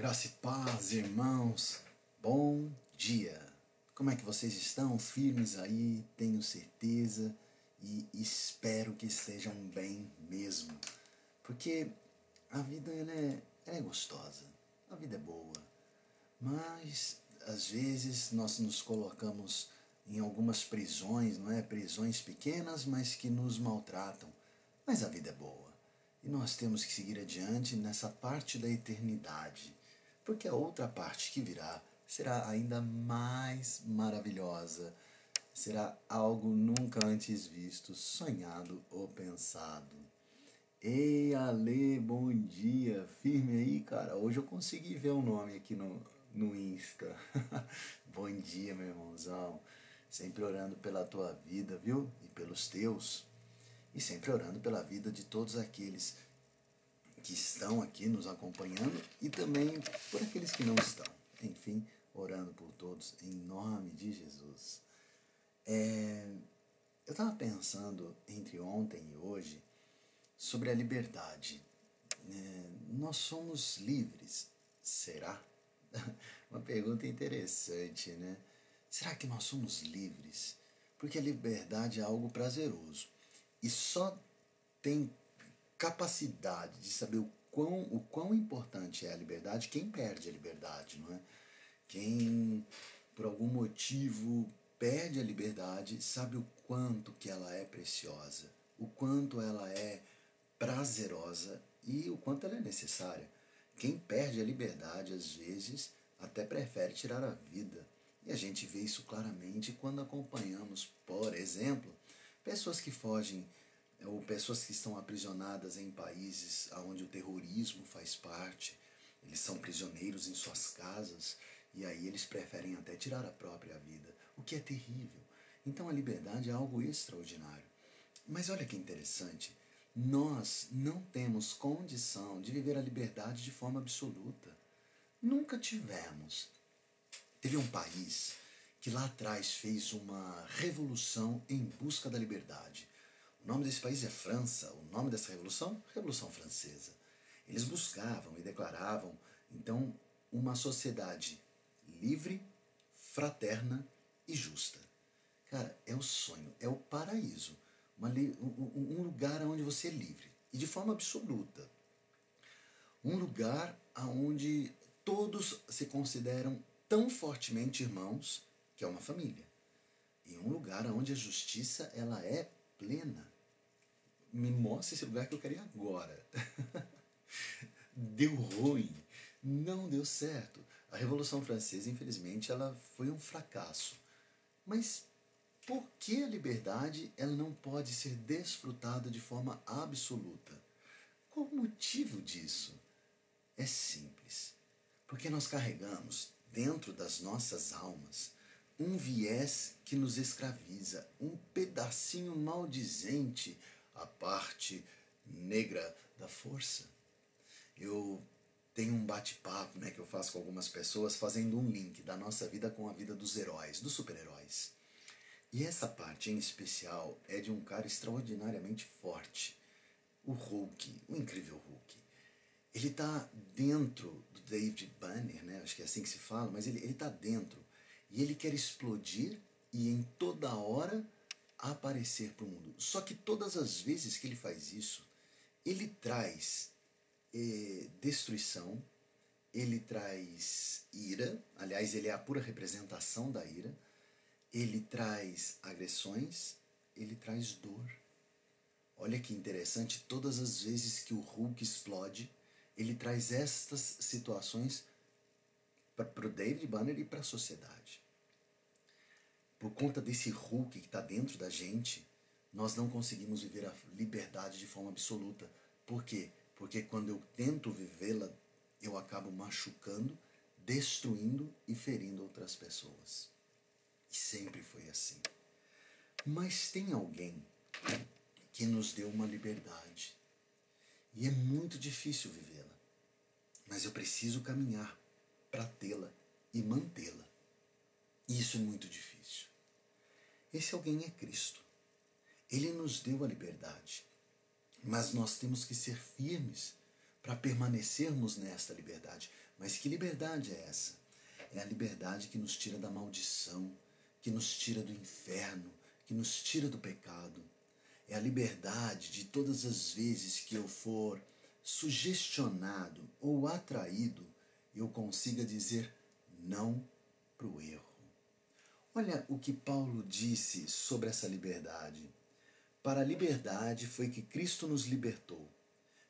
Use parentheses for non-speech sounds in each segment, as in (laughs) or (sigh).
Graça e paz, irmãos. Bom dia. Como é que vocês estão? Firmes aí, tenho certeza e espero que estejam bem mesmo. Porque a vida ela é, ela é gostosa, a vida é boa. Mas às vezes nós nos colocamos em algumas prisões, não é? Prisões pequenas, mas que nos maltratam. Mas a vida é boa. E nós temos que seguir adiante nessa parte da eternidade, porque a outra parte que virá será ainda mais maravilhosa, será algo nunca antes visto, sonhado ou pensado. Ei, Ale, bom dia, firme aí, cara. Hoje eu consegui ver o nome aqui no, no Insta. (laughs) bom dia, meu irmãozão. Sempre orando pela tua vida, viu? E pelos teus e sempre orando pela vida de todos aqueles que estão aqui nos acompanhando e também por aqueles que não estão. Enfim, orando por todos em nome de Jesus. É, eu estava pensando entre ontem e hoje sobre a liberdade. É, nós somos livres, será? (laughs) Uma pergunta interessante, né? Será que nós somos livres? Porque a liberdade é algo prazeroso e só tem capacidade de saber o quão, o quão importante é a liberdade quem perde a liberdade, não é? Quem, por algum motivo, perde a liberdade sabe o quanto que ela é preciosa, o quanto ela é prazerosa e o quanto ela é necessária. Quem perde a liberdade, às vezes, até prefere tirar a vida. E a gente vê isso claramente quando acompanhamos, por exemplo, Pessoas que fogem ou pessoas que estão aprisionadas em países onde o terrorismo faz parte, eles são prisioneiros em suas casas e aí eles preferem até tirar a própria vida, o que é terrível. Então a liberdade é algo extraordinário. Mas olha que interessante, nós não temos condição de viver a liberdade de forma absoluta. Nunca tivemos. Teve um país que lá atrás fez uma revolução em busca da liberdade. O nome desse país é França. O nome dessa revolução? Revolução Francesa. Eles buscavam e declaravam, então, uma sociedade livre, fraterna e justa. Cara, é o sonho, é o paraíso. Um lugar onde você é livre e de forma absoluta. Um lugar onde todos se consideram tão fortemente irmãos que é uma família. Em um lugar onde a justiça ela é plena. Me mostra esse lugar que eu quero ir agora. (laughs) deu ruim, não deu certo. A Revolução Francesa, infelizmente, ela foi um fracasso. Mas por que a liberdade ela não pode ser desfrutada de forma absoluta? Qual o motivo disso? É simples. Porque nós carregamos dentro das nossas almas um viés que nos escraviza, um pedacinho maldizente, a parte negra da força. Eu tenho um bate-papo né, que eu faço com algumas pessoas fazendo um link da nossa vida com a vida dos heróis, dos super-heróis. E essa parte em especial é de um cara extraordinariamente forte, o Hulk, o incrível Hulk. Ele está dentro do David Banner, né? acho que é assim que se fala, mas ele está dentro e ele quer explodir e em toda hora aparecer para o mundo. Só que todas as vezes que ele faz isso, ele traz eh, destruição, ele traz ira, aliás, ele é a pura representação da ira, ele traz agressões, ele traz dor. Olha que interessante, todas as vezes que o Hulk explode, ele traz estas situações para o David Banner e para a sociedade. Por conta desse Hulk que está dentro da gente, nós não conseguimos viver a liberdade de forma absoluta. Por quê? Porque quando eu tento vivê-la, eu acabo machucando, destruindo e ferindo outras pessoas. E sempre foi assim. Mas tem alguém que nos deu uma liberdade. E é muito difícil vivê-la. Mas eu preciso caminhar para tê-la e mantê-la. Isso é muito difícil. Esse alguém é Cristo. Ele nos deu a liberdade. Mas nós temos que ser firmes para permanecermos nesta liberdade. Mas que liberdade é essa? É a liberdade que nos tira da maldição, que nos tira do inferno, que nos tira do pecado. É a liberdade de todas as vezes que eu for sugestionado ou atraído, eu consiga dizer não para o erro. Olha o que Paulo disse sobre essa liberdade. Para a liberdade foi que Cristo nos libertou.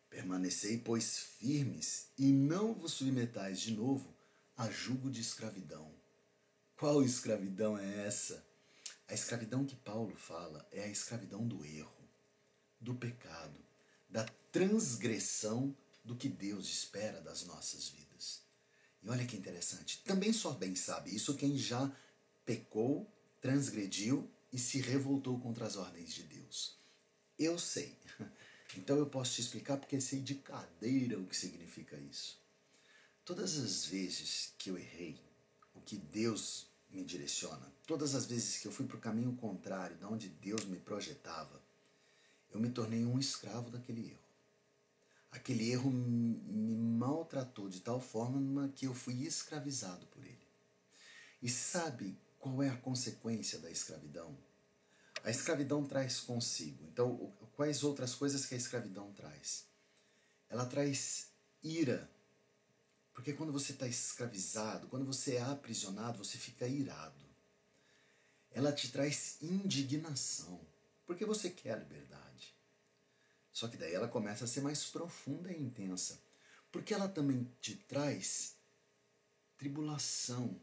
Permanecei, pois, firmes e não vos submetais de novo a jugo de escravidão. Qual escravidão é essa? A escravidão que Paulo fala é a escravidão do erro, do pecado, da transgressão do que Deus espera das nossas vidas. E olha que interessante, também só bem sabe isso quem já pecou, transgrediu e se revoltou contra as ordens de Deus. Eu sei. (laughs) Então eu posso te explicar porque sei de cadeira o que significa isso. Todas as vezes que eu errei, o que Deus me direciona, todas as vezes que eu fui para o caminho contrário, de onde Deus me projetava, eu me tornei um escravo daquele erro. Aquele erro me maltratou de tal forma que eu fui escravizado por ele. E sabe qual é a consequência da escravidão? A escravidão traz consigo. Então, quais outras coisas que a escravidão traz? Ela traz ira. Porque quando você está escravizado, quando você é aprisionado, você fica irado. Ela te traz indignação. Porque você quer a liberdade. Só que daí ela começa a ser mais profunda e intensa. Porque ela também te traz tribulação.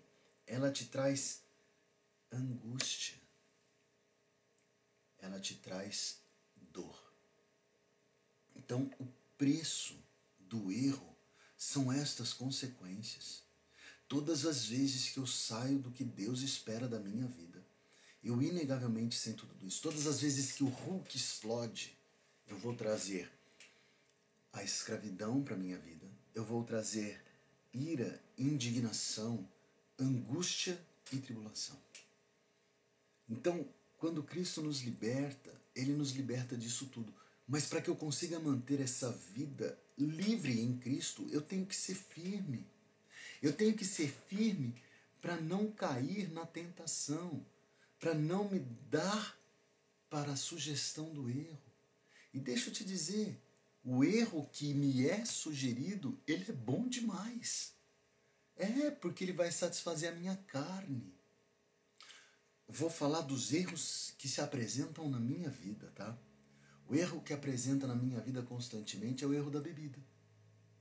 Ela te traz angústia ela te traz dor. Então, o preço do erro são estas consequências. Todas as vezes que eu saio do que Deus espera da minha vida, eu inegavelmente sinto tudo isso. Todas as vezes que o Hulk explode, eu vou trazer a escravidão para minha vida, eu vou trazer ira, indignação, angústia e tribulação. Então, quando Cristo nos liberta, Ele nos liberta disso tudo. Mas para que eu consiga manter essa vida livre em Cristo, eu tenho que ser firme. Eu tenho que ser firme para não cair na tentação, para não me dar para a sugestão do erro. E deixa eu te dizer, o erro que me é sugerido, ele é bom demais. É, porque ele vai satisfazer a minha carne vou falar dos erros que se apresentam na minha vida, tá? O erro que apresenta na minha vida constantemente é o erro da bebida.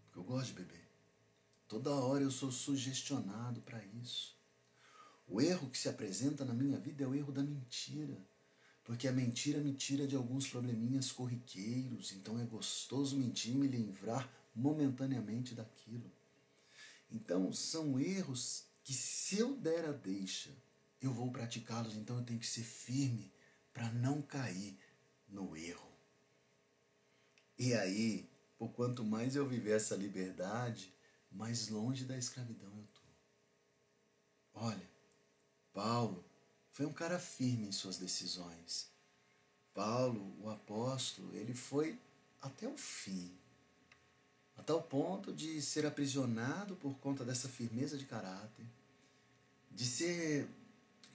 Porque eu gosto de beber. Toda hora eu sou sugestionado para isso. O erro que se apresenta na minha vida é o erro da mentira. Porque a mentira me tira de alguns probleminhas corriqueiros, então é gostoso mentir e me livrar momentaneamente daquilo. Então são erros que se eu der a deixa eu vou praticá-los, então eu tenho que ser firme para não cair no erro. E aí, por quanto mais eu viver essa liberdade, mais longe da escravidão eu estou. Olha, Paulo foi um cara firme em suas decisões. Paulo, o apóstolo, ele foi até o fim, até o ponto de ser aprisionado por conta dessa firmeza de caráter, de ser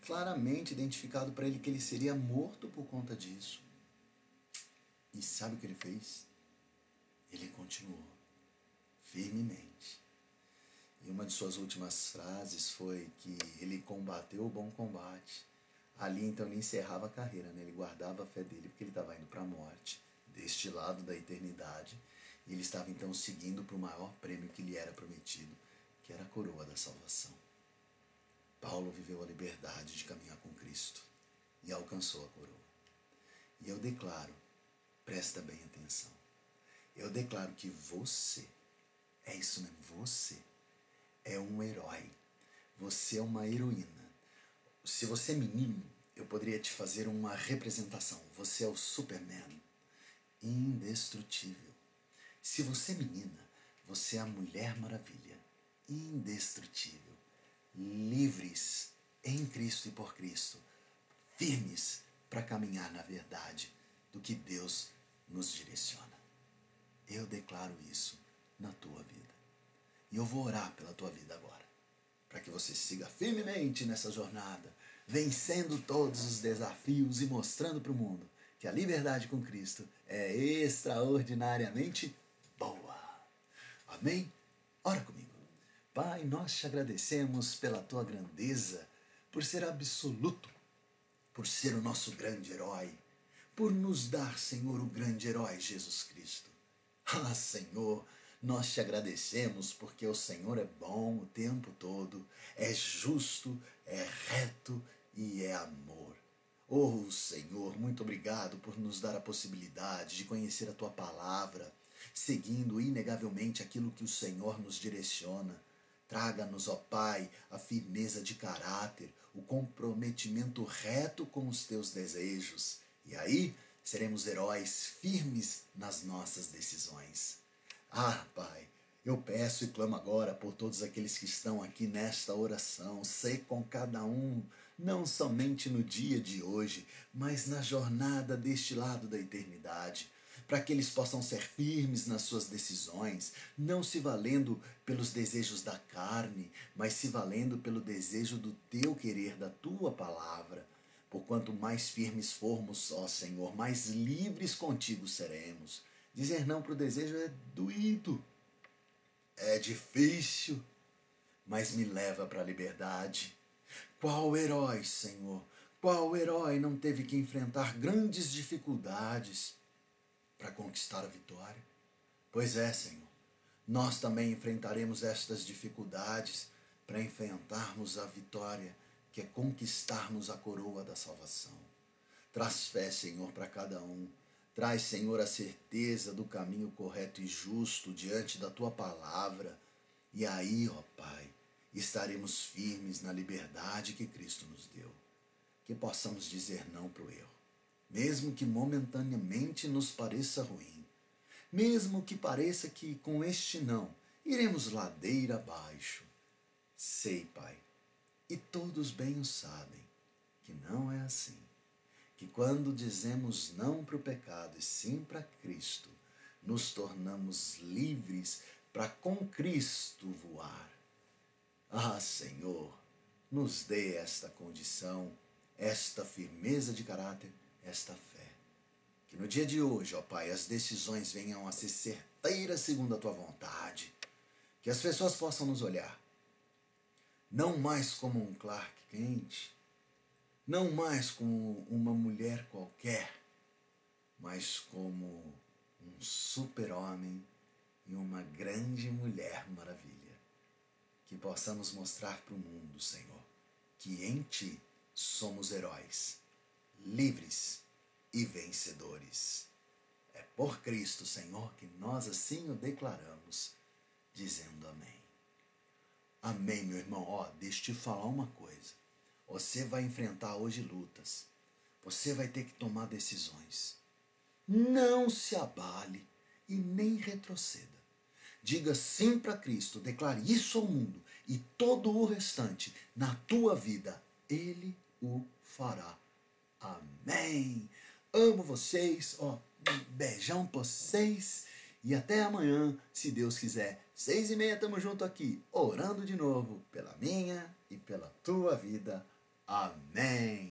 claramente identificado para ele que ele seria morto por conta disso. E sabe o que ele fez? Ele continuou firmemente. E uma de suas últimas frases foi que ele combateu o bom combate. Ali então ele encerrava a carreira, né? ele guardava a fé dele porque ele estava indo para a morte, deste lado da eternidade. E ele estava então seguindo para o maior prêmio que lhe era prometido, que era a coroa da salvação. Paulo viveu a liberdade de caminhar com Cristo e alcançou a coroa. E eu declaro, presta bem atenção, eu declaro que você, é isso mesmo, você é um herói, você é uma heroína. Se você é menino, eu poderia te fazer uma representação. Você é o Superman, indestrutível. Se você é menina, você é a Mulher Maravilha, indestrutível livres em Cristo e por Cristo, firmes para caminhar na verdade do que Deus nos direciona. Eu declaro isso na tua vida. E eu vou orar pela tua vida agora, para que você siga firmemente nessa jornada, vencendo todos os desafios e mostrando para o mundo que a liberdade com Cristo é extraordinariamente boa. Amém? Ora comigo. Pai, nós te agradecemos pela tua grandeza, por ser absoluto, por ser o nosso grande herói, por nos dar, Senhor, o grande herói Jesus Cristo. (laughs) Ah, Senhor, nós te agradecemos porque o Senhor é bom o tempo todo, é justo, é reto e é amor. Oh, Senhor, muito obrigado por nos dar a possibilidade de conhecer a tua palavra, seguindo inegavelmente aquilo que o Senhor nos direciona. Traga-nos, ó Pai, a firmeza de caráter, o comprometimento reto com os teus desejos. E aí seremos heróis firmes nas nossas decisões. Ah, Pai, eu peço e clamo agora por todos aqueles que estão aqui nesta oração. Sei com cada um, não somente no dia de hoje, mas na jornada deste lado da eternidade para que eles possam ser firmes nas suas decisões, não se valendo pelos desejos da carne, mas se valendo pelo desejo do teu querer, da tua palavra. Por quanto mais firmes formos, ó Senhor, mais livres contigo seremos. Dizer não para o desejo é doído, é difícil, mas me leva para a liberdade. Qual herói, Senhor? Qual herói não teve que enfrentar grandes dificuldades? Para conquistar a vitória. Pois é, Senhor, nós também enfrentaremos estas dificuldades para enfrentarmos a vitória, que é conquistarmos a coroa da salvação. Traz fé, Senhor, para cada um. Traz, Senhor, a certeza do caminho correto e justo diante da tua palavra. E aí, ó Pai, estaremos firmes na liberdade que Cristo nos deu. Que possamos dizer não para o erro mesmo que momentaneamente nos pareça ruim, mesmo que pareça que com este não iremos ladeira abaixo. Sei, Pai, e todos bem o sabem, que não é assim. Que quando dizemos não para o pecado e sim para Cristo, nos tornamos livres para com Cristo voar. Ah, Senhor, nos dê esta condição, esta firmeza de caráter esta fé. Que no dia de hoje, ó Pai, as decisões venham a ser certeiras segundo a tua vontade. Que as pessoas possam nos olhar, não mais como um Clark Kent, não mais como uma mulher qualquer, mas como um super-homem e uma grande mulher maravilha. Que possamos mostrar para o mundo, Senhor, que em Ti somos heróis livres e vencedores. É por Cristo, Senhor, que nós assim o declaramos, dizendo amém. Amém, meu irmão. Ó, deixa eu te falar uma coisa. Você vai enfrentar hoje lutas. Você vai ter que tomar decisões. Não se abale e nem retroceda. Diga sim para Cristo, declare isso ao mundo e todo o restante na tua vida, Ele o fará Amém. Amo vocês, ó, um beijão pra vocês e até amanhã, se Deus quiser. Seis e meia, tamo junto aqui, orando de novo pela minha e pela tua vida. Amém.